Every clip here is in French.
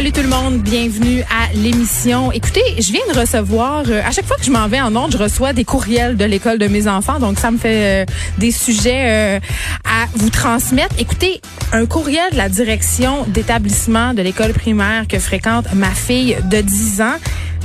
Salut tout le monde, bienvenue à l'émission. Écoutez, je viens de recevoir, euh, à chaque fois que je m'en vais en ordre, je reçois des courriels de l'école de mes enfants, donc ça me fait euh, des sujets euh, à vous transmettre. Écoutez, un courriel de la direction d'établissement de l'école primaire que fréquente ma fille de 10 ans.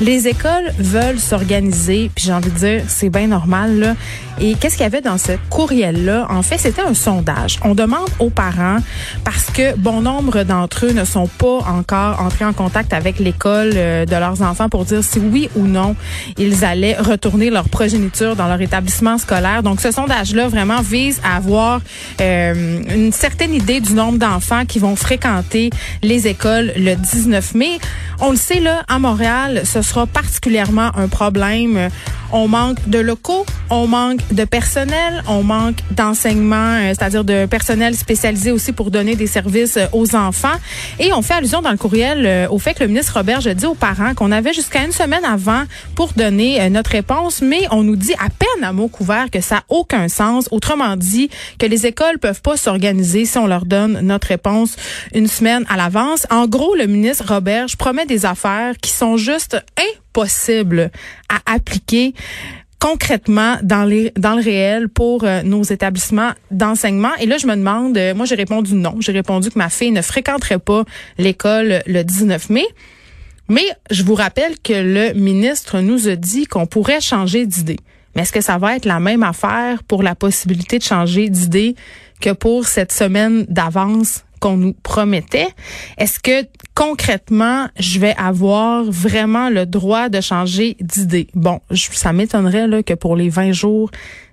Les écoles veulent s'organiser, puis j'ai envie de dire, c'est bien normal. Là. Et qu'est-ce qu'il y avait dans ce courriel-là? En fait, c'était un sondage. On demande aux parents, parce que bon nombre d'entre eux ne sont pas encore entrés en contact avec l'école euh, de leurs enfants pour dire si oui ou non ils allaient retourner leur progéniture dans leur établissement scolaire. Donc, ce sondage-là vraiment vise à avoir euh, une certaine idée du nombre d'enfants qui vont fréquenter les écoles le 19 mai. On le sait, là, à Montréal, ce sera particulièrement un problème. On manque de locaux, on manque de personnel, on manque d'enseignement, euh, c'est-à-dire de personnel spécialisé aussi pour donner des services euh, aux enfants. Et on fait allusion dans le courriel euh, au fait que le ministre Robert a dit aux parents qu'on avait jusqu'à une semaine avant pour donner notre réponse, mais on nous dit à peine à mot couvert que ça n'a aucun sens. Autrement dit, que les écoles peuvent pas s'organiser si on leur donne notre réponse une semaine à l'avance. En gros, le ministre Robert promet des affaires qui sont juste impossibles à appliquer concrètement dans les dans le réel pour euh, nos établissements d'enseignement. Et là je me demande euh, moi j'ai répondu non. J'ai répondu que ma fille ne fréquenterait pas l'école le 19 mai. Mais je vous rappelle que le ministre nous a dit qu'on pourrait changer d'idée. Mais est-ce que ça va être la même affaire pour la possibilité de changer d'idée que pour cette semaine d'avance promettait. Est-ce que concrètement, je vais avoir vraiment le droit de changer d'idée? Bon, ça m'étonnerait que pour les 20 jours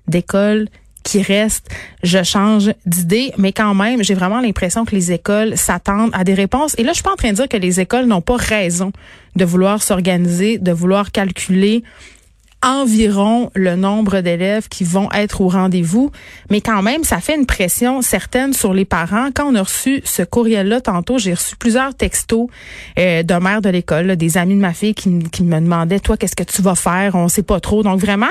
d'école qui restent, je change d'idée, mais quand même, j'ai vraiment l'impression que les écoles s'attendent à des réponses. Et là, je suis pas en train de dire que les écoles n'ont pas raison de vouloir s'organiser, de vouloir calculer environ le nombre d'élèves qui vont être au rendez-vous, mais quand même, ça fait une pression certaine sur les parents. Quand on a reçu ce courriel-là tantôt, j'ai reçu plusieurs textos euh, d'un maire de l'école, des amis de ma fille qui, me demandaient, toi, qu'est-ce que tu vas faire? On sait pas trop. Donc vraiment,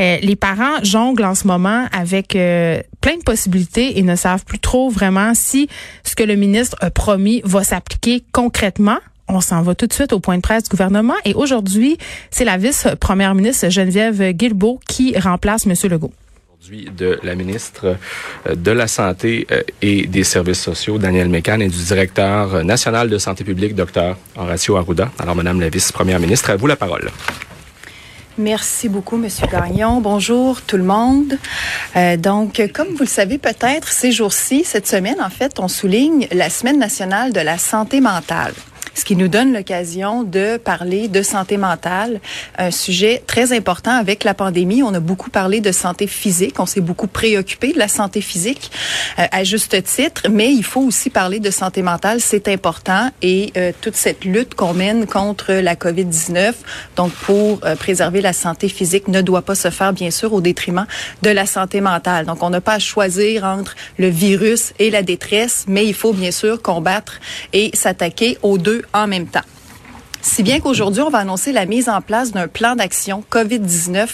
euh, les parents jonglent en ce moment avec euh, plein de possibilités et ne savent plus trop vraiment si ce que le ministre a promis va s'appliquer concrètement on s'en va tout de suite au point de presse du gouvernement. Et aujourd'hui, c'est la vice-première ministre Geneviève Guilbeault qui remplace M. Legault Aujourd'hui, de la ministre euh, de la Santé euh, et des Services sociaux, Daniel Mécan, et du directeur national de santé publique, Dr. Horacio Arruda. Alors, Madame la vice-première ministre, à vous la parole. Merci beaucoup, Monsieur Gagnon. Bonjour tout le monde. Euh, donc, comme vous le savez peut-être, ces jours-ci, cette semaine, en fait, on souligne la Semaine nationale de la santé mentale ce qui nous donne l'occasion de parler de santé mentale, un sujet très important avec la pandémie. On a beaucoup parlé de santé physique, on s'est beaucoup préoccupé de la santé physique euh, à juste titre, mais il faut aussi parler de santé mentale, c'est important et euh, toute cette lutte qu'on mène contre la COVID-19, donc pour euh, préserver la santé physique, ne doit pas se faire bien sûr au détriment de la santé mentale. Donc on n'a pas à choisir entre le virus et la détresse, mais il faut bien sûr combattre et s'attaquer aux deux en même temps. Si bien qu'aujourd'hui, on va annoncer la mise en place d'un plan d'action COVID-19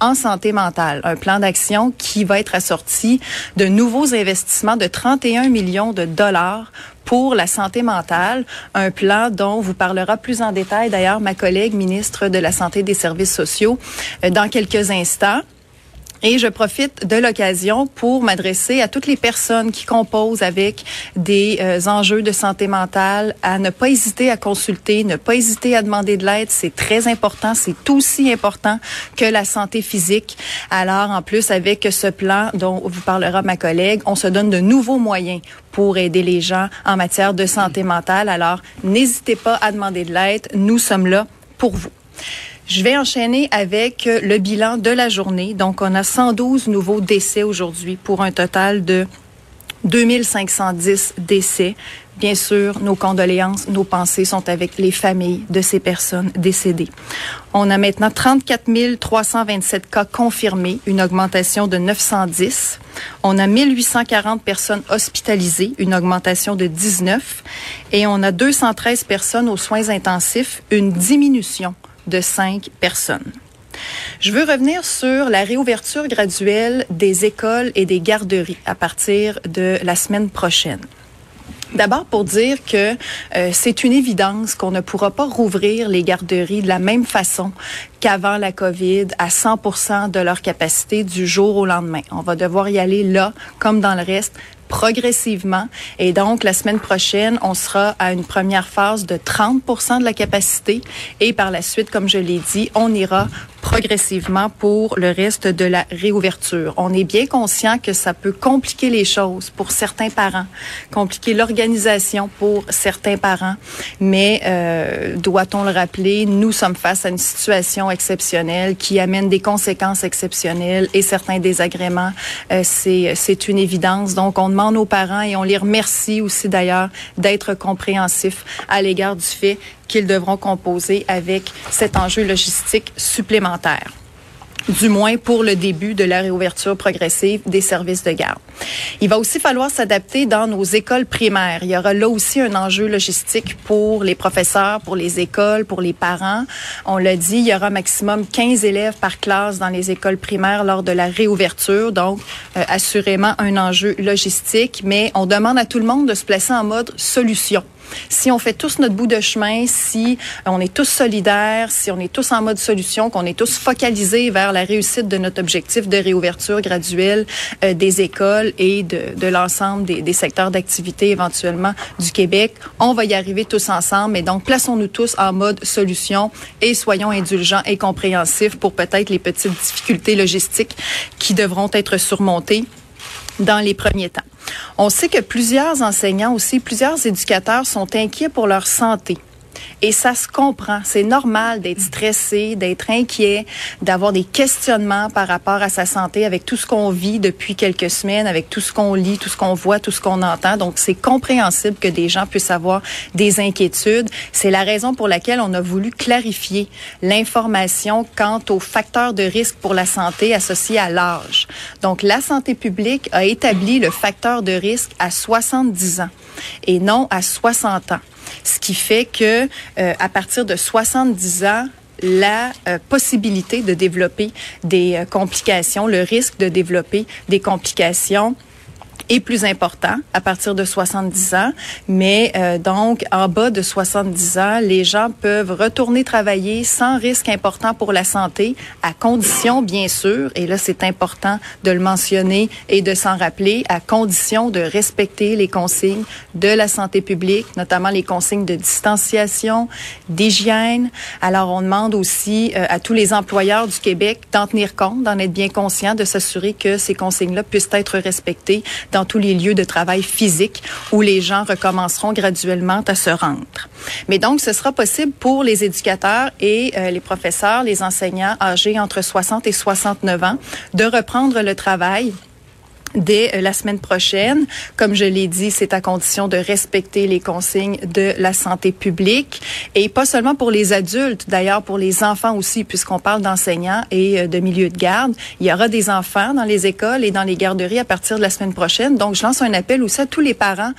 en santé mentale. Un plan d'action qui va être assorti de nouveaux investissements de 31 millions de dollars pour la santé mentale, un plan dont vous parlera plus en détail d'ailleurs ma collègue ministre de la Santé et des Services sociaux euh, dans quelques instants. Et je profite de l'occasion pour m'adresser à toutes les personnes qui composent avec des euh, enjeux de santé mentale à ne pas hésiter à consulter, ne pas hésiter à demander de l'aide. C'est très important. C'est aussi important que la santé physique. Alors, en plus, avec ce plan dont vous parlera ma collègue, on se donne de nouveaux moyens pour aider les gens en matière de santé mentale. Alors, n'hésitez pas à demander de l'aide. Nous sommes là pour vous. Je vais enchaîner avec euh, le bilan de la journée. Donc, on a 112 nouveaux décès aujourd'hui pour un total de 2510 décès. Bien sûr, nos condoléances, nos pensées sont avec les familles de ces personnes décédées. On a maintenant 34 327 cas confirmés, une augmentation de 910. On a 1840 personnes hospitalisées, une augmentation de 19. Et on a 213 personnes aux soins intensifs, une diminution de 5 personnes. Je veux revenir sur la réouverture graduelle des écoles et des garderies à partir de la semaine prochaine. D'abord pour dire que euh, c'est une évidence qu'on ne pourra pas rouvrir les garderies de la même façon qu'avant la COVID à 100 de leur capacité du jour au lendemain. On va devoir y aller là, comme dans le reste, progressivement. Et donc, la semaine prochaine, on sera à une première phase de 30 de la capacité. Et par la suite, comme je l'ai dit, on ira progressivement pour le reste de la réouverture. On est bien conscient que ça peut compliquer les choses pour certains parents, compliquer l'organisation pour certains parents, mais euh, doit-on le rappeler, nous sommes face à une situation exceptionnelle qui amène des conséquences exceptionnelles et certains désagréments. Euh, c'est une évidence. Donc on demande aux parents et on les remercie aussi d'ailleurs d'être compréhensifs à l'égard du fait qu'ils devront composer avec cet enjeu logistique supplémentaire du moins pour le début de la réouverture progressive des services de garde. Il va aussi falloir s'adapter dans nos écoles primaires. Il y aura là aussi un enjeu logistique pour les professeurs, pour les écoles, pour les parents. On l'a dit, il y aura maximum 15 élèves par classe dans les écoles primaires lors de la réouverture, donc euh, assurément un enjeu logistique, mais on demande à tout le monde de se placer en mode solution si on fait tous notre bout de chemin, si on est tous solidaires, si on est tous en mode solution, qu'on est tous focalisés vers la réussite de notre objectif de réouverture graduelle euh, des écoles et de, de l'ensemble des, des, secteurs d'activité éventuellement du Québec, on va y arriver tous ensemble. Mais donc, plaçons-nous tous en mode solution et soyons indulgents et compréhensifs pour peut-être les petites difficultés logistiques qui devront être surmontées dans les premiers temps. On sait que plusieurs enseignants aussi, plusieurs éducateurs sont inquiets pour leur santé. Et ça se comprend. C'est normal d'être stressé, d'être inquiet, d'avoir des questionnements par rapport à sa santé avec tout ce qu'on vit depuis quelques semaines, avec tout ce qu'on lit, tout ce qu'on voit, tout ce qu'on entend. Donc, c'est compréhensible que des gens puissent avoir des inquiétudes. C'est la raison pour laquelle on a voulu clarifier l'information quant aux facteurs de risque pour la santé associés à l'âge. Donc, la santé publique a établi le facteur de risque à 70 ans et non à 60 ans ce qui fait que euh, à partir de 70 ans, la euh, possibilité de développer des euh, complications, le risque de développer des complications est plus important à partir de 70 ans, mais euh, donc en bas de 70 ans, les gens peuvent retourner travailler sans risque important pour la santé, à condition bien sûr, et là c'est important de le mentionner et de s'en rappeler, à condition de respecter les consignes de la santé publique, notamment les consignes de distanciation, d'hygiène. Alors on demande aussi euh, à tous les employeurs du Québec d'en tenir compte, d'en être bien conscients, de s'assurer que ces consignes-là puissent être respectées dans tous les lieux de travail physiques où les gens recommenceront graduellement à se rendre. Mais donc, ce sera possible pour les éducateurs et euh, les professeurs, les enseignants âgés entre 60 et 69 ans de reprendre le travail dès euh, la semaine prochaine. Comme je l'ai dit, c'est à condition de respecter les consignes de la santé publique et pas seulement pour les adultes, d'ailleurs pour les enfants aussi, puisqu'on parle d'enseignants et euh, de milieux de garde. Il y aura des enfants dans les écoles et dans les garderies à partir de la semaine prochaine. Donc, je lance un appel aussi à tous les parents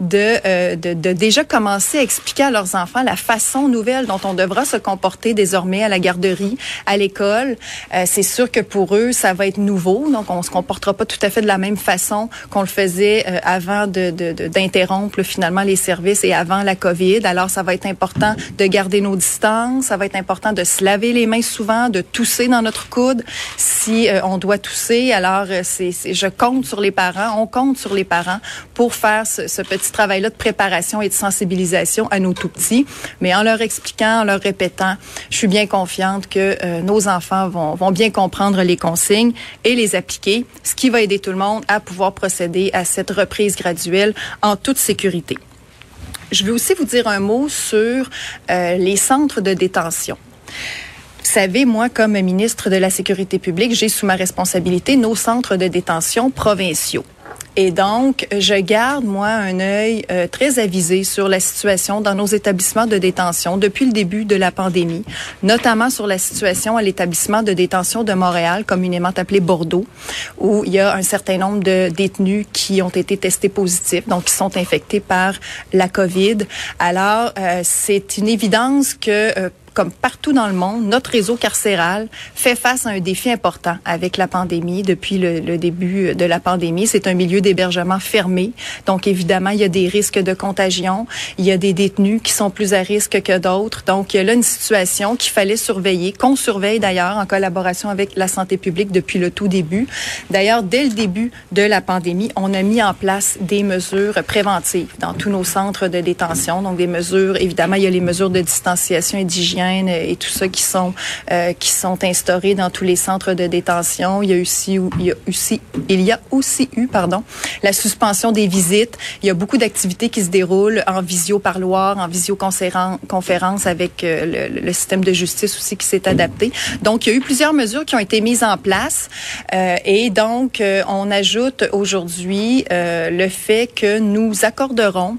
de, euh, de, de déjà commencer à expliquer à leurs enfants la façon nouvelle dont on devra se comporter désormais à la garderie, à l'école. c'est sûr que pour eux, ça va être nouveau, donc on se comportera pas tout à fait de la même façon qu'on le faisait euh, avant d'interrompre de, finalement les services et avant la COVID. Alors, ça va être important de garder nos distances. Ça va être important de se laver les mains souvent, de tousser dans notre coude si euh, on doit tousser. Alors, euh, c'est, je compte sur les parents, on compte sur les parents pour faire ce, ce petit travail-là de préparation et de sensibilisation à nos tout petits. Mais en leur expliquant, en leur répétant, je suis bien confiante que nos enfants vont, vont bien comprendre les consignes et les appliquer, ce qui va aider tout le monde à pouvoir procéder à cette reprise graduelle en toute sécurité. Je veux aussi vous dire un mot sur euh, les centres de détention. Vous savez, moi, comme ministre de la Sécurité publique, j'ai sous ma responsabilité nos centres de détention provinciaux. Et donc, je garde, moi, un œil euh, très avisé sur la situation dans nos établissements de détention depuis le début de la pandémie, notamment sur la situation à l'établissement de détention de Montréal, communément appelé Bordeaux, où il y a un certain nombre de détenus qui ont été testés positifs, donc qui sont infectés par la COVID. Alors, euh, c'est une évidence que euh, comme partout dans le monde, notre réseau carcéral fait face à un défi important avec la pandémie. Depuis le, début de la pandémie, c'est un milieu d'hébergement fermé. Donc, évidemment, il y a des risques de contagion. Il y a des détenus qui sont plus à risque que d'autres. Donc, il y a là une situation qu'il fallait surveiller, qu'on surveille d'ailleurs en collaboration avec la santé publique depuis le tout début. D'ailleurs, dès le début de la pandémie, on a mis en place des mesures préventives dans tous nos centres de détention. Donc, des mesures, évidemment, il y a les mesures de distanciation et d'hygiène et tout ça qui sont euh, qui sont instaurés dans tous les centres de détention. Il y a aussi il y a aussi il y a aussi eu pardon la suspension des visites. Il y a beaucoup d'activités qui se déroulent en visio parloir, en visioconférence avec euh, le, système de justice aussi qui s'est adapté. Donc il y a eu plusieurs mesures qui ont été mises en place euh, et donc on ajoute aujourd'hui le fait que nous accorderons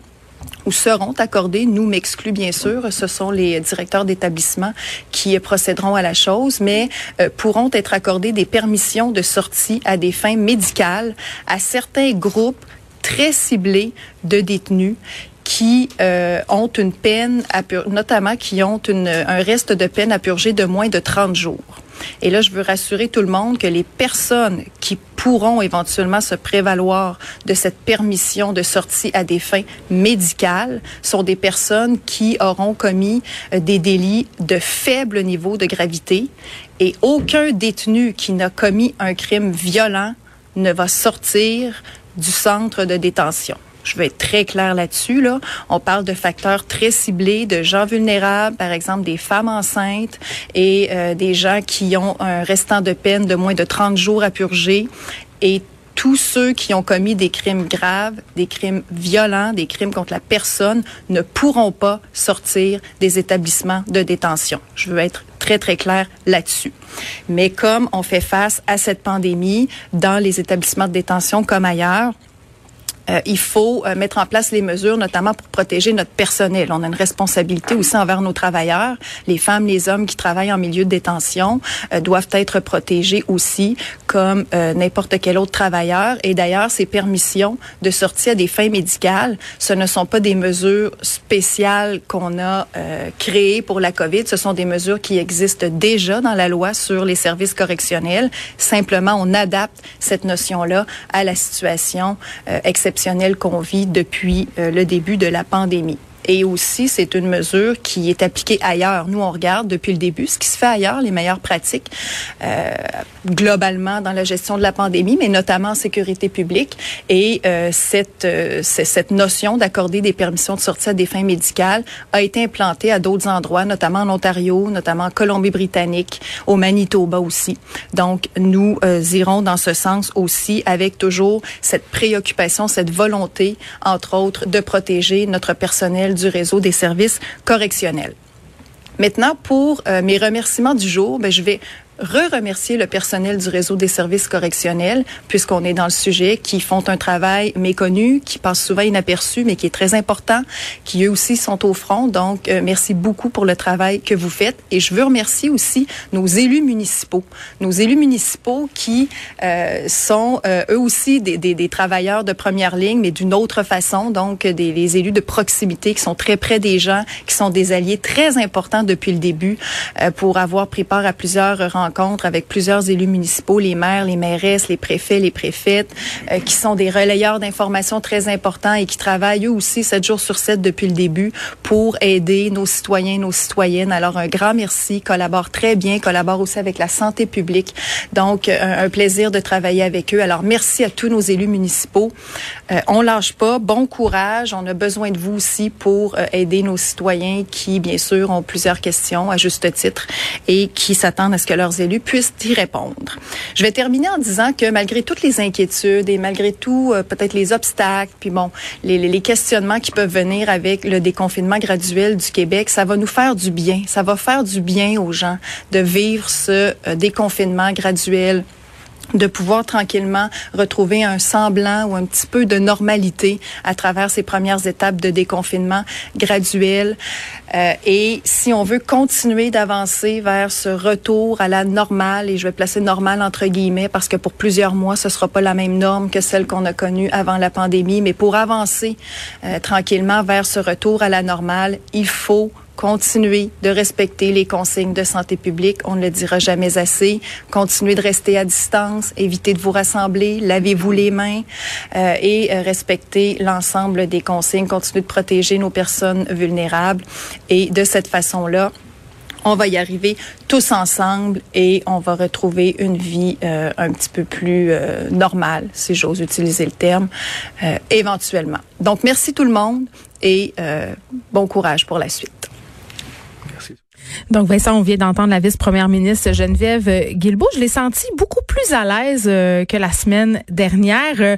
ou seront accordés, nous m'exclus bien sûr, ce sont les directeurs d'établissement qui procéderont à la chose, mais euh, pourront être accordés des permissions de sortie à des fins médicales à certains groupes très ciblés de détenus qui euh, ont une peine, à notamment qui ont une, un reste de peine à purger de moins de 30 jours. Et là, je veux rassurer tout le monde que les personnes qui pourront éventuellement se prévaloir de cette permission de sortie à des fins médicales sont des personnes qui auront commis euh, des délits de faible niveau de gravité et aucun détenu qui n'a commis un crime violent ne va sortir du centre de détention. Je vais être très clair là-dessus. Là. On parle de facteurs très ciblés, de gens vulnérables, par exemple des femmes enceintes et euh, des gens qui ont un restant de peine de moins de 30 jours à purger et tous ceux qui ont commis des crimes graves, des crimes violents, des crimes contre la personne ne pourront pas sortir des établissements de détention. Je veux être très, très clair là-dessus. Mais comme on fait face à cette pandémie dans les établissements de détention comme ailleurs, euh, il faut euh, mettre en place les mesures, notamment pour protéger notre personnel. On a une responsabilité aussi envers nos travailleurs. Les femmes, les hommes qui travaillent en milieu de détention euh, doivent être protégés aussi comme n'importe quel autre travailleur. Et d'ailleurs, ces permissions de sortie à des fins médicales, ce ne sont pas des mesures spéciales qu'on a créées pour la COVID. Ce sont des mesures qui existent déjà dans la loi sur les services correctionnels. Simplement, on adapte cette notion-là à la situation exceptionnelle qu'on vit depuis euh, le début de la pandémie. Et aussi, c'est une mesure qui est appliquée ailleurs. Nous, on regarde depuis le début ce qui se fait ailleurs, les meilleures pratiques, euh, globalement dans la gestion de la pandémie, mais notamment en sécurité publique. Et euh, cette, euh, cette notion d'accorder des permissions de sortie à des fins médicales a été implantée à d'autres endroits, notamment en Ontario, notamment en Colombie-Britannique, au Manitoba aussi. Donc, nous euh, irons dans ce sens aussi avec toujours cette préoccupation, cette volonté, entre autres, de protéger notre personnel du réseau des services correctionnels. Maintenant, pour euh, mes remerciements du jour, ben, je vais re-remercier le personnel du réseau des services correctionnels, puisqu'on est dans le sujet, qui font un travail méconnu, qui passe souvent inaperçu, mais qui est très important, qui eux aussi sont au front. Donc, euh, merci beaucoup pour le travail que vous faites. Et je veux remercier aussi nos élus municipaux, nos élus municipaux qui euh, sont euh, eux aussi des, des, des, travailleurs de première ligne, mais d'une autre façon. Donc, des les élus de proximité qui sont très près des gens, qui sont des alliés très importants depuis le début pour avoir pris part à plusieurs rencontres rencontre avec plusieurs élus municipaux, les maires, les mairesses, les préfets, les préfètes, euh, qui sont des relayeurs d'informations très importants et qui travaillent eux aussi 7 jours sur 7 depuis le début pour aider nos citoyens, nos citoyennes. Alors un grand merci, collaborent très bien, collaborent aussi avec la santé publique. Donc un, un plaisir de travailler avec eux. Alors merci à tous nos élus municipaux. Euh, on lâche pas, bon courage. On a besoin de vous aussi pour euh, aider nos citoyens qui, bien sûr, ont plusieurs questions à juste titre et qui s'attendent à ce que leurs élus puissent y répondre. Je vais terminer en disant que malgré toutes les inquiétudes et malgré tout euh, peut-être les obstacles, puis bon, les, questionnements qui peuvent venir avec le déconfinement graduel du Québec, ça va nous faire du bien. Ça va faire du bien aux gens de vivre ce euh, déconfinement graduel de pouvoir tranquillement retrouver un semblant ou un petit peu de normalité à travers ces premières étapes de déconfinement graduel. Euh, et si on veut continuer d'avancer vers ce retour à la normale, et je vais placer normale entre guillemets parce que pour plusieurs mois, ce sera pas la même norme que celle qu'on a connue avant la pandémie, mais pour avancer euh, tranquillement vers ce retour à la normale, il faut continuer de respecter les consignes de santé publique. On ne le dira jamais assez. Continuez de rester à distance, évitez de vous rassembler, lavez-vous les mains euh, et euh, respectez l'ensemble des consignes. Continuez de protéger nos personnes vulnérables. Et de cette façon-là, on va y arriver tous ensemble et on va retrouver une vie euh, un petit peu plus euh, normale, si j'ose utiliser le terme, euh, éventuellement. Donc, merci tout le monde et bon courage pour la suite. Donc, Vincent, on vient d'entendre la vice-première ministre Geneviève Guilbeault. Je l'ai senti beaucoup plus à l'aise euh, que la semaine dernière. Euh,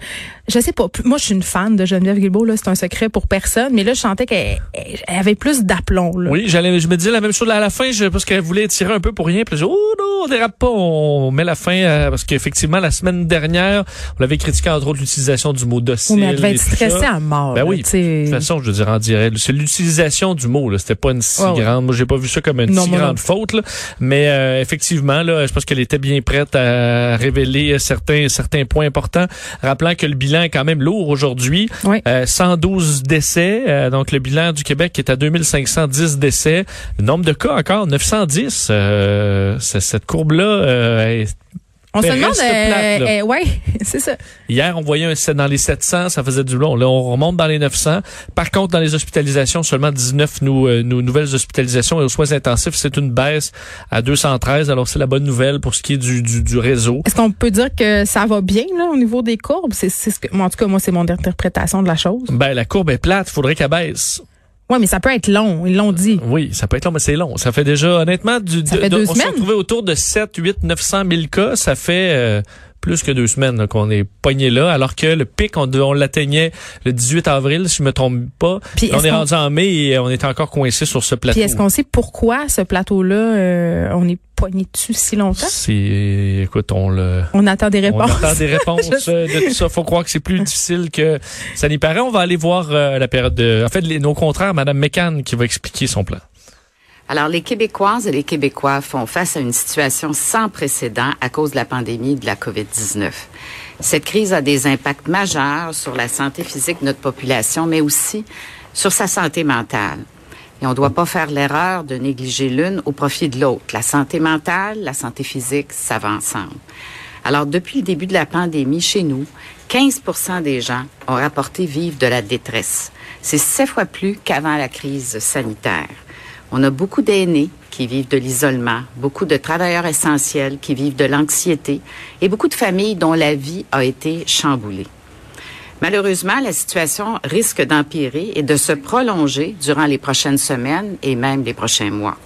je sais pas, moi je suis une fan de Geneviève Guilbeault, là, c'est un secret pour personne, mais là je sentais qu'elle avait plus d'aplomb. Oui, j'allais, je me disais la même chose à la fin, je, parce qu'elle voulait tirer un peu pour rien, puis je oh non, on dérape pas, on met la fin, euh, parce qu'effectivement la semaine dernière, on avait critiqué entre autres l'utilisation du mot docile. mais elle devait être stressée à mort. Ben oui, de toute façon, je veux dire, en direct, c'est l'utilisation du mot, là, c'était pas une si grande, moi j'ai pas vu ça comme une si grande faute, là. mais euh, effectivement, là, je pense qu'elle était bien prête à révéler certains, certains points importants, rappelant que le bilan est quand même lourd aujourd'hui. 112 euh, décès. Euh, donc, le bilan du Québec est à 2510 décès. Le nombre de cas encore, 910. Euh, cette courbe-là est on se demande, euh, euh, ouais, c'est ça. Hier, on voyait un dans les 700, ça faisait du long. Là, on remonte dans les 900. Par contre, dans les hospitalisations, seulement 19 nous, euh, nouvelles hospitalisations et aux soins intensifs, c'est une baisse à 213. Alors, c'est la bonne nouvelle pour ce qui est du, du, du réseau. Est-ce qu'on peut dire que ça va bien là au niveau des courbes? C'est ce que, en tout cas, moi, c'est mon interprétation de la chose. Ben, la courbe est plate. Il faudrait qu'elle baisse. Oui, mais ça peut être long, ils l'ont dit. Oui, ça peut être long, mais c'est long. Ça fait déjà, honnêtement, du, ça fait deux on s'est retrouvé autour de 7, 8, 900 000 cas. Ça fait euh, plus que deux semaines qu'on est pogné là, alors que le pic, on, on l'atteignait le 18 avril, si je me trompe pas. Puis on est, rendu en mai et on est encore coincé sur ce plateau. Puis est-ce qu'on sait pourquoi ce plateau-là, euh, on est pogné dessus si longtemps? C'est, écoute, on le... On attend des réponses. On attend des réponses euh, de tout ça. Faut croire que c'est plus difficile que ça n'y paraît. On va aller voir euh, la période de... En fait, les, nos contraires, Madame Mécan qui va expliquer son plan. Alors, les Québécoises et les Québécois font face à une situation sans précédent à cause de la pandémie de la COVID-19. Cette crise a des impacts majeurs sur la santé physique de notre population, mais aussi sur sa santé mentale. Et on ne doit pas faire l'erreur de négliger l'une au profit de l'autre. La santé mentale, la santé physique, ça va ensemble. Alors, depuis le début de la pandémie, chez nous, 15 des gens ont rapporté vivre de la détresse. C'est sept fois plus qu'avant la crise sanitaire. On a beaucoup d'aînés qui vivent de l'isolement, beaucoup de travailleurs essentiels qui vivent de l'anxiété et beaucoup de familles dont la vie a été chamboulée. Malheureusement, la situation risque d'empirer et de se prolonger durant les prochaines semaines et même les prochains mois.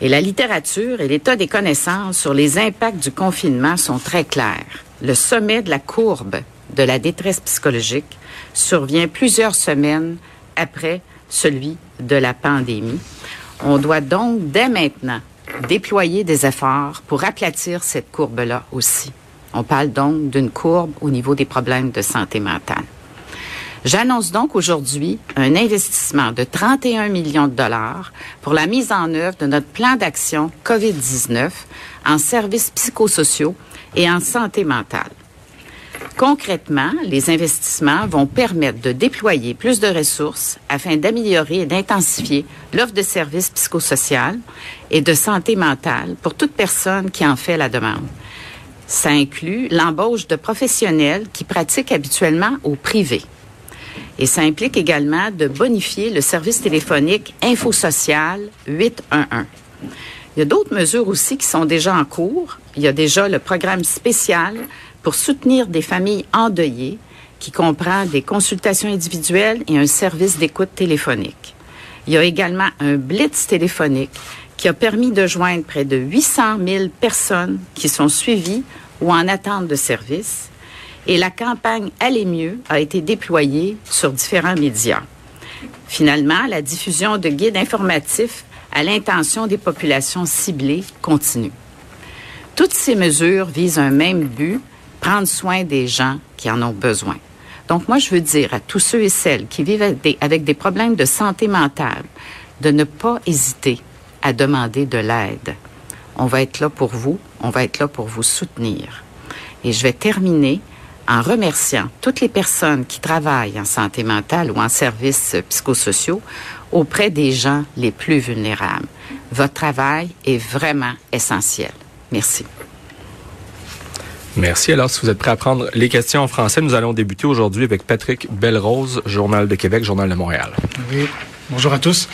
Et la littérature et l'état des connaissances sur les impacts du confinement sont très clairs. Le sommet de la courbe de la détresse psychologique survient plusieurs semaines après celui de la pandémie. On doit donc dès maintenant déployer des efforts pour aplatir cette courbe-là aussi. On parle donc d'une courbe au niveau des problèmes de santé mentale. J'annonce donc aujourd'hui un investissement de 31 millions de dollars pour la mise en œuvre de notre plan d'action COVID-19 en services psychosociaux et en santé mentale. Concrètement, les investissements vont permettre de déployer plus de ressources afin d'améliorer et d'intensifier l'offre de services psychosociaux et de santé mentale pour toute personne qui en fait la demande. Ça inclut l'embauche de professionnels qui pratiquent habituellement au privé. Et ça implique également de bonifier le service téléphonique InfoSocial 811. Il y a d'autres mesures aussi qui sont déjà en cours. Il y a déjà le programme spécial pour soutenir des familles endeuillées qui comprend des consultations individuelles et un service d'écoute téléphonique. Il y a également un blitz téléphonique qui a permis de joindre près de 800 000 personnes qui sont suivies ou en attente de service. Et la campagne Aller mieux a été déployée sur différents médias. Finalement, la diffusion de guides informatifs à l'intention des populations ciblées continue. Toutes ces mesures visent un même but, prendre soin des gens qui en ont besoin. Donc moi, je veux dire à tous ceux et celles qui vivent avec des, avec des problèmes de santé mentale de ne pas hésiter à demander de l'aide. On va être là pour vous, on va être là pour vous soutenir. Et je vais terminer en remerciant toutes les personnes qui travaillent en santé mentale ou en services psychosociaux auprès des gens les plus vulnérables. Votre travail est vraiment essentiel. Merci. Merci. Alors, si vous êtes prêts à prendre les questions en français, nous allons débuter aujourd'hui avec Patrick Belrose, Journal de Québec, Journal de Montréal. Bonjour à tous.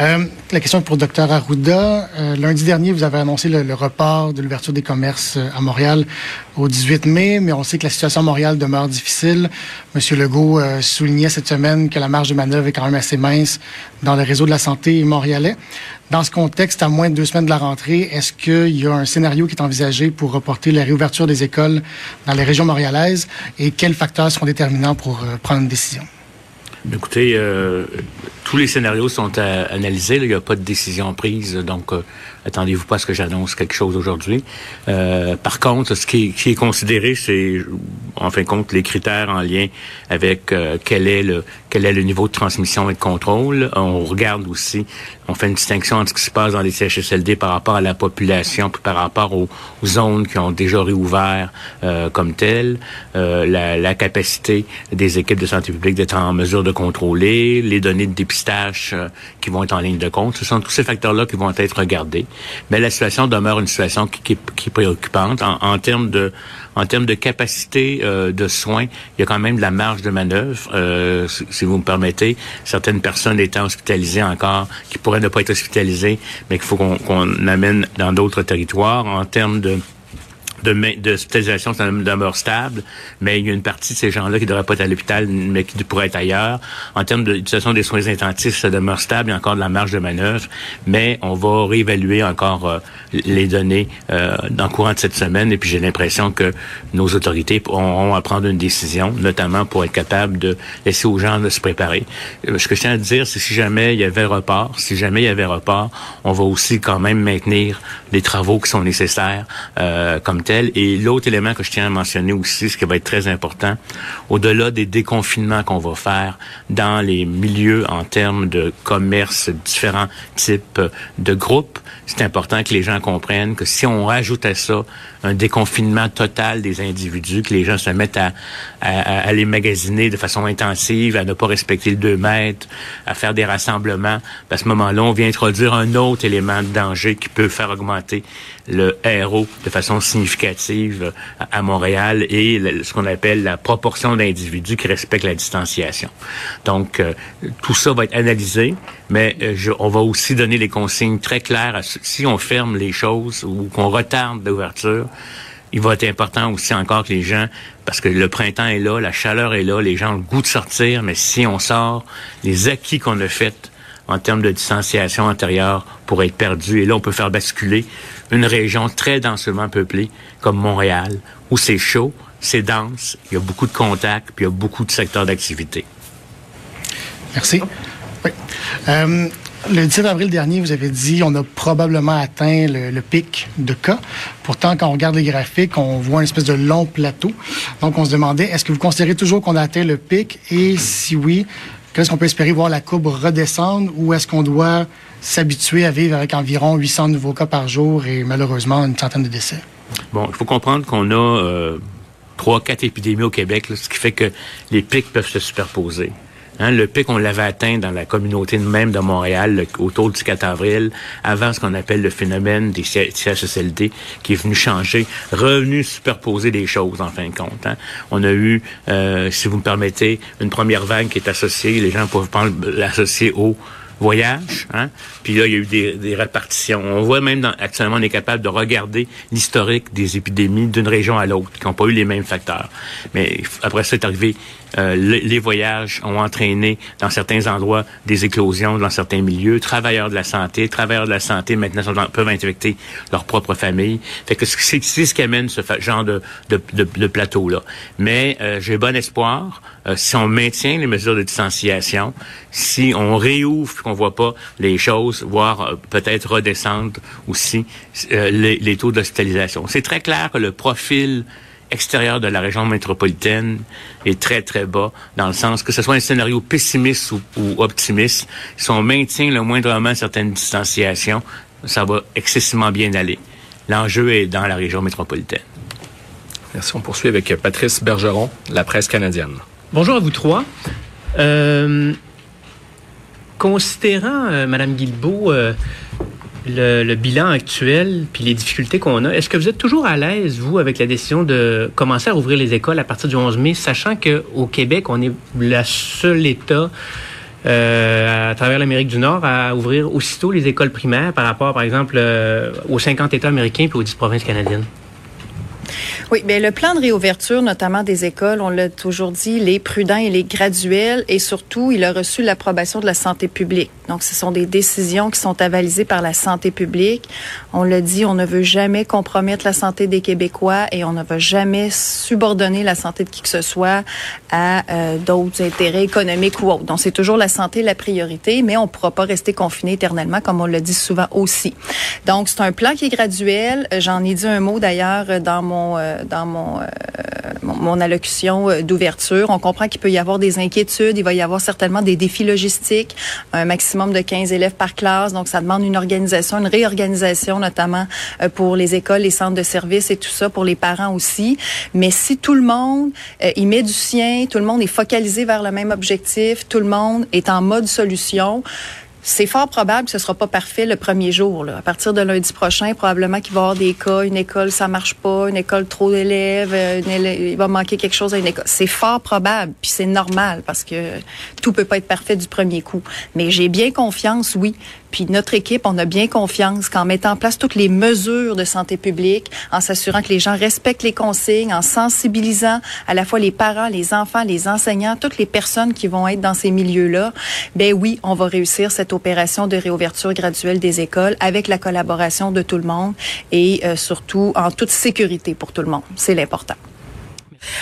Euh, la question est pour le docteur Arruda. Euh, lundi dernier, vous avez annoncé le, report de l'ouverture des commerces euh, à Montréal au 18 mai, mais on sait que la situation à Montréal demeure difficile. Monsieur Legault soulignait cette semaine que la marge de manœuvre est quand même assez mince dans le réseau de la santé montréalais. Dans ce contexte, à moins de deux semaines de la rentrée, est-ce qu'il y a un scénario qui est envisagé pour reporter la réouverture des écoles dans les régions montréalaises et quels facteurs seront déterminants pour prendre une décision? Écoutez, tous les scénarios sont à analyser. Il n'y a pas de décision prise, donc euh, attendez-vous pas à ce que j'annonce quelque chose aujourd'hui. Euh, par contre, ce qui est, considéré, c'est en fin de compte les critères en lien avec euh, quel est le quel est le niveau de transmission et de contrôle. On regarde aussi, on fait une distinction entre ce qui se passe dans les CHSLD par rapport à la population, puis par rapport aux, zones qui ont déjà réouvert euh, comme telles, la, la capacité des équipes de santé publique d'être en mesure de contrôler, les données de dépistage qui vont être en ligne de compte. Ce sont tous ces facteurs-là qui vont être regardés mais la situation demeure une situation qui, est préoccupante en, termes de en termes de capacité euh, de soins. Il y a quand même de la marge de manœuvre, euh, si vous me permettez. Certaines personnes étant hospitalisées encore, qui pourraient ne pas être hospitalisées, mais qu'il faut qu'on amène dans d'autres territoires en termes de de, de hospitalisation, demeure stable, mais il y a une partie de ces gens-là qui ne devraient pas être à l'hôpital, mais qui pourraient être ailleurs. En termes d'utilisation des soins intensifs, ça demeure stable, il y a encore de la marge de manœuvre, mais on va réévaluer encore euh, les données euh, dans le courant de cette semaine, et puis j'ai l'impression que nos autorités auront à prendre une décision, notamment pour être capable de laisser aux gens de se préparer. Euh, ce que je tiens à dire, c'est si jamais il y avait report, si jamais il y avait report, on va aussi quand même maintenir les travaux qui sont nécessaires euh, comme et l'autre élément que je tiens à mentionner aussi, ce qui va être très important, au-delà des déconfinements qu'on va faire dans les milieux en termes de commerce, différents types de groupes, c'est important que les gens comprennent que si on rajoute à ça un déconfinement total des individus, que les gens se mettent à, à, les magasiner de façon intensive, à ne pas respecter le 2 mètres, à faire des rassemblements, à ce moment-là, on vient introduire un autre élément de danger qui peut faire augmenter le RO de façon significative à Montréal et ce qu'on appelle la proportion d'individus qui respectent la distanciation. Donc, euh, tout ça va être analysé, mais euh, on va aussi donner les consignes très claires. si on ferme les choses ou qu'on retarde l'ouverture, il va être important aussi encore que les gens, parce que le printemps est là, la chaleur est là, les gens ont le goût de sortir, mais si on sort, les acquis qu'on a faits en termes de distanciation antérieure pourraient être perdus. Et là, on peut faire basculer une région très densément peuplée comme Montréal, où c'est chaud, c'est dense, il y a beaucoup de contacts, puis il y a beaucoup de secteurs d'activité. Merci. Oui. Euh, le 17 avril dernier, vous avez dit on a probablement atteint le, pic de cas. Pourtant, quand on regarde les graphiques, on voit une espèce de long plateau. Donc, on se demandait, est-ce que vous considérez toujours qu'on a atteint le pic? Et si oui, qu'est-ce qu'on peut espérer voir la courbe redescendre ou est-ce qu'on doit s'habituer à vivre avec environ 800 nouveaux cas par jour et malheureusement une centaine de décès? Bon, il faut comprendre qu'on a euh, trois, quatre épidémies au Québec, ce qui fait que les pics peuvent se superposer. Hein, le pic, on l'avait atteint dans la communauté même de Montréal autour du 4 avril, avant ce qu'on appelle le phénomène des CHSLD, qui est venu changer, revenu superposer des choses en fin de compte. Hein. On a eu, euh, si vous me permettez, une première vague qui est associée, les gens peuvent l'associer au voyage. Hein? Puis là, il y a eu des, des répartitions. On voit même dans, actuellement, on est capable de regarder l'historique des épidémies d'une région à l'autre, qui n'ont pas eu les mêmes facteurs. Mais après ça, est arrivé euh, les voyages ont entraîné dans certains endroits des éclosions dans certains milieux. Travailleurs de la santé, travailleurs de la santé maintenant peuvent infecter leur propre famille. Fait que c'est ce qui amène ce genre de, de, de, plateau-là. Mais euh, j'ai bon espoir. Euh, si on maintient les mesures de distanciation, si on réouvre, qu'on voit pas les choses, voire euh, peut-être redescendre aussi euh, les, les, taux d'hospitalisation. C'est très clair que le profil extérieur de la région métropolitaine est très, très bas, dans le sens que ce soit un scénario pessimiste ou, ou optimiste, si on maintient le moindrement certaines distanciations, ça va excessivement bien aller. L'enjeu est dans la région métropolitaine. Merci. On poursuit avec Patrice Bergeron, la presse canadienne. Bonjour à vous trois. Euh, considérant, euh, Madame Guilbeault, euh, le, bilan actuel puis les difficultés qu'on a, est-ce que vous êtes toujours à l'aise, vous, avec la décision de commencer à rouvrir les écoles à partir du 11 mai, sachant qu'au Québec, on est le seul État euh, à travers l'Amérique du Nord à ouvrir aussitôt les écoles primaires par rapport, par exemple, euh, aux 50 États américains puis aux 10 provinces canadiennes? Oui, bien le plan de réouverture, notamment des écoles, on l'a toujours dit, les prudents et les graduels, et surtout, il a reçu l'approbation de la santé publique. Donc, ce sont des décisions qui sont avalisées par la santé publique. On l'a dit, on ne veut jamais compromettre la santé des Québécois et on ne veut jamais subordonner la santé de qui que ce soit à euh, d'autres intérêts économiques ou autres. Donc, c'est toujours la santé la priorité, mais on ne pourra pas rester confiné éternellement, comme on le dit souvent aussi. Donc, c'est un plan qui est graduel. J'en ai dit un mot d'ailleurs dans mon euh, dans mon, euh, mon, allocution euh, d'ouverture. On comprend qu'il peut y avoir des inquiétudes, il va y avoir certainement des défis logistiques, un maximum de 15 élèves par classe, donc ça demande une organisation, une réorganisation notamment euh, pour les écoles, les centres de services et tout ça, pour les parents aussi. Mais si tout le monde y met du sien, tout le monde est focalisé vers le même objectif, tout le monde est en mode solution, c'est fort probable que ce sera pas parfait le premier jour. Là. À partir de lundi prochain, probablement qu'il va y avoir des cas, une école ça marche pas, une école trop d'élèves, euh, il va manquer quelque chose à une école. C'est fort probable, puis c'est normal parce que tout peut pas être parfait du premier coup. Mais j'ai bien confiance, oui, puis notre équipe, on a bien confiance qu'en mettant en place toutes les mesures de santé publique, en s'assurant que les gens respectent les consignes, en sensibilisant à la fois les parents, les enfants, les enseignants, toutes les personnes qui vont être dans ces milieux-là, ben oui, on va réussir cette opération de réouverture graduelle des écoles avec la collaboration de tout le monde et euh, surtout en toute sécurité pour tout le monde. C'est l'important.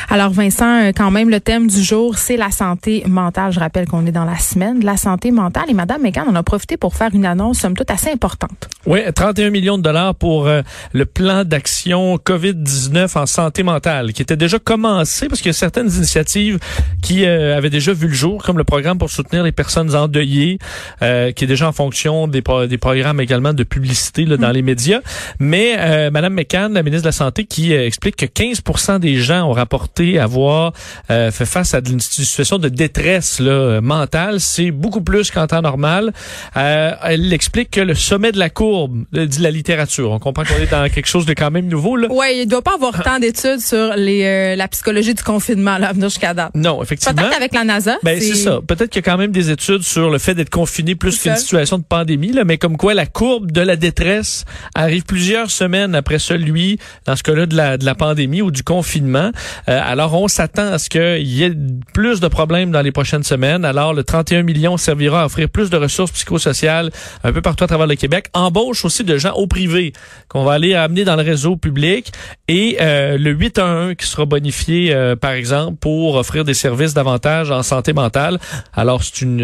Alors Vincent, euh, quand même, le thème du jour, c'est la santé mentale. Je rappelle qu'on est dans la semaine de la santé mentale et Madame Megan en a profité pour faire une annonce, somme toute, assez importante. Oui, 31 millions de dollars pour euh, le plan d'action COVID-19 en santé mentale qui était déjà commencé parce qu'il y a certaines initiatives qui euh, avaient déjà vu le jour, comme le programme pour soutenir les personnes endeuillées, qui est déjà en fonction des, des programmes également de publicité là, dans mm. les médias. Mais Madame McCann, la ministre de la Santé, qui explique que 15 des gens ont rapporté avoir euh, fait face à une situation de détresse là, mentale. C'est beaucoup plus qu'en temps normal. Euh, elle explique que le sommet de la courbe, euh, dit la littérature, on comprend qu'on est dans quelque chose de quand même nouveau. Ouais, il doit pas avoir tant d'études sur les, la psychologie du confinement là, à venir jusqu'à date. Non, effectivement. Peut-être avec la NASA. Ben, c'est ça. Peut-être qu'il y a quand même des études sur le fait d'être confiné plus qu'une situation de pandémie, là, mais comme quoi la courbe de la détresse arrive plusieurs semaines après celui, dans ce cas-là, de la, de la pandémie ou du confinement. Euh, alors, on s'attend à ce qu'il y ait plus de problèmes dans les prochaines semaines. Alors, le 31 millions servira à offrir plus de ressources psychosociales un peu partout à travers le Québec. Embauche aussi de gens au privé qu'on va aller amener dans le réseau public et euh, le 811 qui sera bonifié, euh, par exemple, pour offrir des services davantage en santé mentale. Alors, c'est une,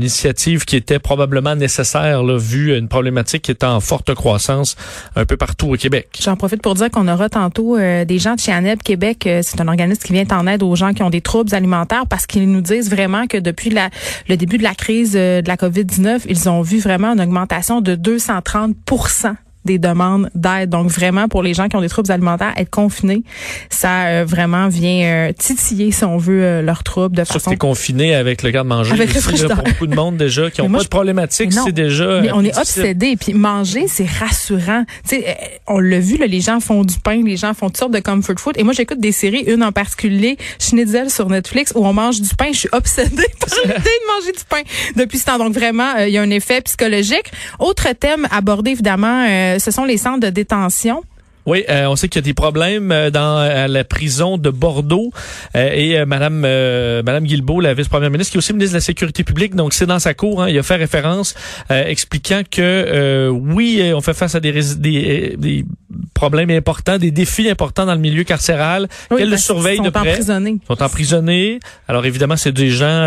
initiative qui était probablement nécessaire, là, vu une problématique qui est en forte croissance un peu partout au Québec. J'en profite pour dire qu'on aura tantôt des gens de chez Québec. Un organisme qui vient en aide aux gens qui ont des troubles alimentaires parce qu'ils nous disent vraiment que depuis le début de la crise euh, de la COVID-19, ils ont vu vraiment une augmentation de 230 des demandes d'aide. Donc vraiment pour les gens qui ont des troubles alimentaires, être confinés, ça euh, vraiment vient euh, titiller si on veut euh, leurs troubles de façon. confiné avec le garde-manger. Avec le pour beaucoup de monde déjà qui ont pas de problématique, c'est déjà. Mais on est obsédé. Puis manger, c'est rassurant. Tu sais, on l'a vu, là, les gens font du pain, les gens font toutes sortes de comfort food. Et moi, j'écoute des séries, une en particulier, Schnitzel sur Netflix, où on mange du pain. Je suis obsédée par l'idée de manger du pain depuis ce temps. Donc vraiment, il y a un effet psychologique. Autre thème abordé évidemment ce sont les centres de détention. Oui, euh, on sait qu'il y a des problèmes euh, dans la prison de Bordeaux euh, et Madame Madame Guilbeault, la vice-première ministre, qui est aussi ministre de la Sécurité publique, donc c'est dans sa cour. Hein, il a fait référence expliquant que oui, on fait face à des, des, des, problèmes importants, des défis importants dans le milieu carcéral. qu'elle le surveille de près. Emprisonnés. Ils sont emprisonnés. Alors évidemment, c'est des gens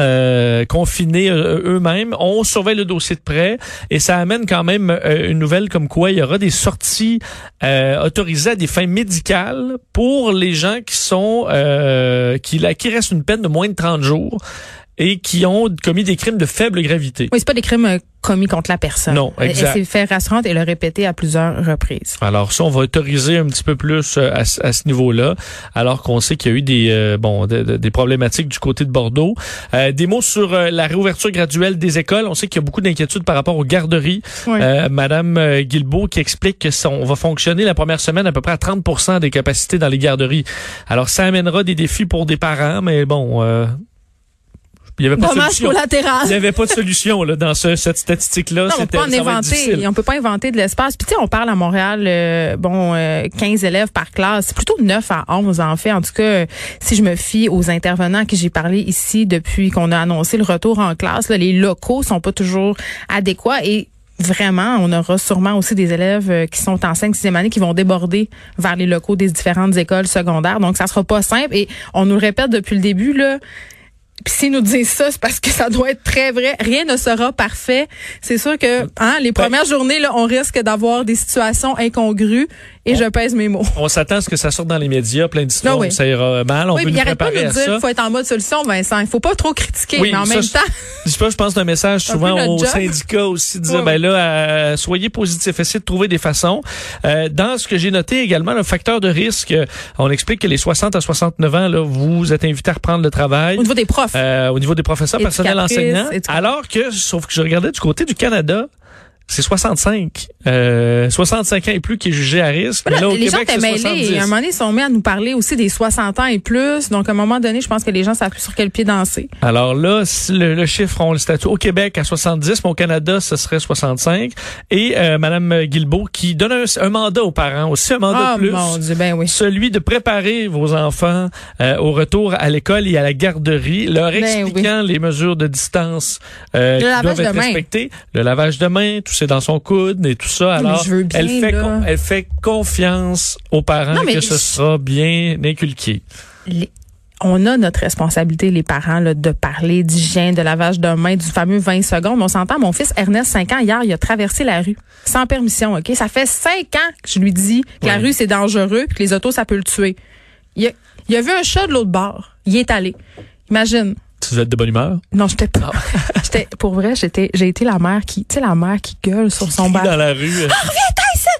confinés eux-mêmes. On surveille le dossier de près et ça amène quand même une nouvelle comme quoi il y aura des sorties autorisées autorisé à des fins médicales pour les gens qui sont euh, qui, qui restent une peine de moins de 30 jours et qui ont commis des crimes de faible gravité. Oui, c'est pas des crimes euh, commis contre la personne. Non, exact. S'est fait rassurante et le répété à plusieurs reprises. Alors ça, on va autoriser un petit peu plus euh, à, ce niveau-là, alors qu'on sait qu'il y a eu des euh, bon des problématiques du côté de Bordeaux. des mots sur la réouverture graduelle des écoles. On sait qu'il y a beaucoup d'inquiétudes par rapport aux garderies. Madame Guilbeault qui explique que ça, on va fonctionner la première semaine à peu près à 30% des capacités dans les garderies. Alors ça amènera des défis pour des parents, mais bon il y avait pas de solution. Il n'y avait pas de solution là, dans ce, cette statistique-là. on peut pas inventer. On peut pas inventer de l'espace. Puis tu sais, on parle à Montréal, euh, bon, 15 euh, élèves par classe. C'est plutôt 9 à 11 en fait. En tout cas, si je me fie aux intervenants que j'ai parlé ici depuis qu'on a annoncé le retour en classe, là, les locaux sont pas toujours adéquats et vraiment, on aura sûrement aussi des élèves euh, qui sont en 5 6e année qui vont déborder vers les locaux des différentes écoles secondaires. Donc, ça sera pas simple. Et on nous le répète depuis le début, là, puis s'ils nous disent ça, c'est parce que ça doit être très vrai. Rien ne sera parfait. C'est sûr que hein, les ben, premières journées, là, on risque d'avoir des situations incongrues et je pèse mes mots. On s'attend à ce que ça sorte dans les médias, plein d'histoires ah ça ira mal. On oui, veut nous pas nous dire qu'il faut être en mode solution, Vincent. Il faut pas trop critiquer, mais en même temps... Je, je pense d'un message souvent aux syndicats aussi, de dire, ben là, euh, soyez positifs, essayez de trouver des façons. Euh, dans ce que j'ai noté également, le facteur de risque, on explique que les 60 à 69 ans, là, vous êtes invités à reprendre le travail. Au niveau des profs. Euh, au niveau des professeurs, personnels enseignants. Alors que, sauf que je regardais du côté du Canada, c'est 65. Euh, 65 ans et plus qui est jugé à risque. là, au les Québec, gens étaient mêlés. À un moment donné, ils sont mis à nous parler aussi des 60 ans et plus. Donc, à un moment donné, je pense que les gens savent plus sur quel pied danser. Alors là, le, le chiffre, on le statut au Québec à 70, mais au Canada, ce serait 65. Et euh, Madame Guilbeault qui donne un, mandat aux parents, aussi un mandat oh, plus. Mon Dieu, ben oui. Celui de préparer vos enfants euh, au retour à l'école et à la garderie, leur ben expliquant les mesures de distance euh, qui doivent être respectées. Le lavage de main, tout c'est dans son coude et tout ça. Alors, elle, fait elle fait confiance aux parents que ce sera bien inculqué. on a notre responsabilité, les parents, de parler d'hygiène, de lavage de main, du fameux 20 secondes. On s'entend, mon fils Ernest, 5 ans, hier, il a traversé la rue sans permission, OK? Ça fait 5 ans que je lui dis que la rue, c'est dangereux puis que les autos, ça peut le tuer. Il a, il a vu un chat de l'autre bord. Il est allé. Imagine. Tu êtes de bonne humeur? Non, j'étais pas. Ah. j'étais, pour vrai, j'étais, j'ai été la mère qui, tu sais, la mère qui gueule sur son bar. dans la rue. Ah,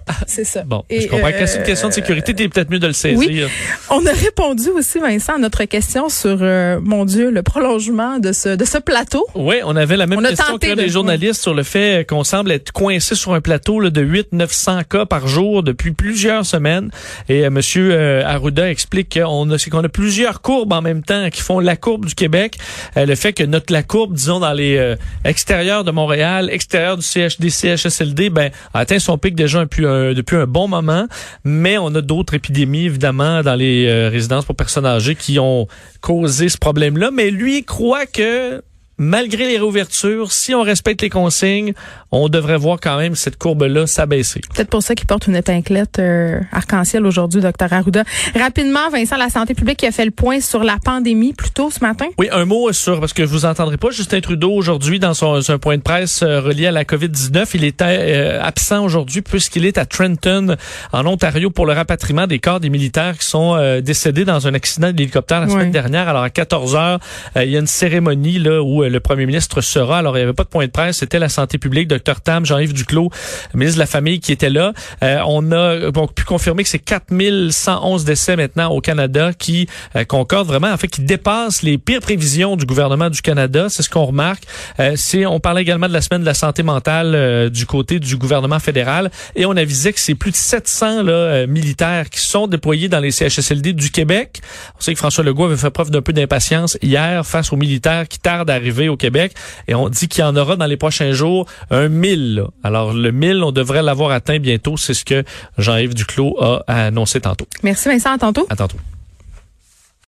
c'est ça. Bon, je comprends que c'est une question de sécurité, t'es peut-être mieux de le saisir. Oui. On a répondu aussi, Vincent, à notre question sur, euh, mon Dieu, le prolongement de ce, de ce plateau. Oui, on avait la même question que les journalistes sur le fait qu'on semble être coincé sur un plateau là, de 800-900 cas par jour depuis plusieurs semaines. Et euh, Monsieur euh, Arruda explique qu'on a, qu'on a plusieurs courbes en même temps qui font la courbe du Québec. Euh, le fait que notre la courbe, disons, dans les extérieurs de Montréal, extérieur du CHD, CHSLD, ben, atteint son pic déjà un, plus, depuis un bon moment, mais on a d'autres épidémies, évidemment, dans les euh, résidences pour personnes âgées qui ont causé ce problème-là. Mais lui croit que malgré les réouvertures, si on respecte les consignes, on devrait voir quand même cette courbe-là s'abaisser. Peut-être pour ça qu'il porte une épinglette euh, arc-en-ciel aujourd'hui, docteur Arruda. Rapidement, Vincent, la santé publique qui a fait le point sur la pandémie plus tôt ce matin. Oui, un mot sur, parce que je vous entendrai pas, Justin Trudeau aujourd'hui dans son, point de presse euh, relié à la COVID-19. Il était euh, absent aujourd'hui puisqu'il est à Trenton, en Ontario, pour le rapatriement des corps des militaires qui sont décédés dans un accident d'hélicoptère la semaine dernière. Alors à 14 heures, il y a une cérémonie là où le premier ministre sera. Alors il n'y avait pas de point de presse, c'était la santé publique, Dr Tam, Jean-Yves Duclos, ministre de la Famille, qui était là. Euh, on a donc pu confirmer que c'est 4111 décès maintenant au Canada qui euh, concordent vraiment, en fait, qui dépassent les pires prévisions du gouvernement du Canada. C'est ce qu'on remarque. Euh, on parlait également de la semaine de la santé mentale du côté du gouvernement fédéral et on avisait que c'est plus de 700 là, militaires qui sont déployés dans les CHSLD du Québec. On sait que François Legault avait fait preuve d'un peu d'impatience hier face aux militaires qui tardent à arriver arriver au Québec et on dit qu'il y en aura dans les prochains jours un 1000. Alors le 1000, on devrait l'avoir atteint bientôt. C'est ce que Jean-Yves Duclos a annoncé tantôt. Merci Vincent, à tantôt. À tantôt.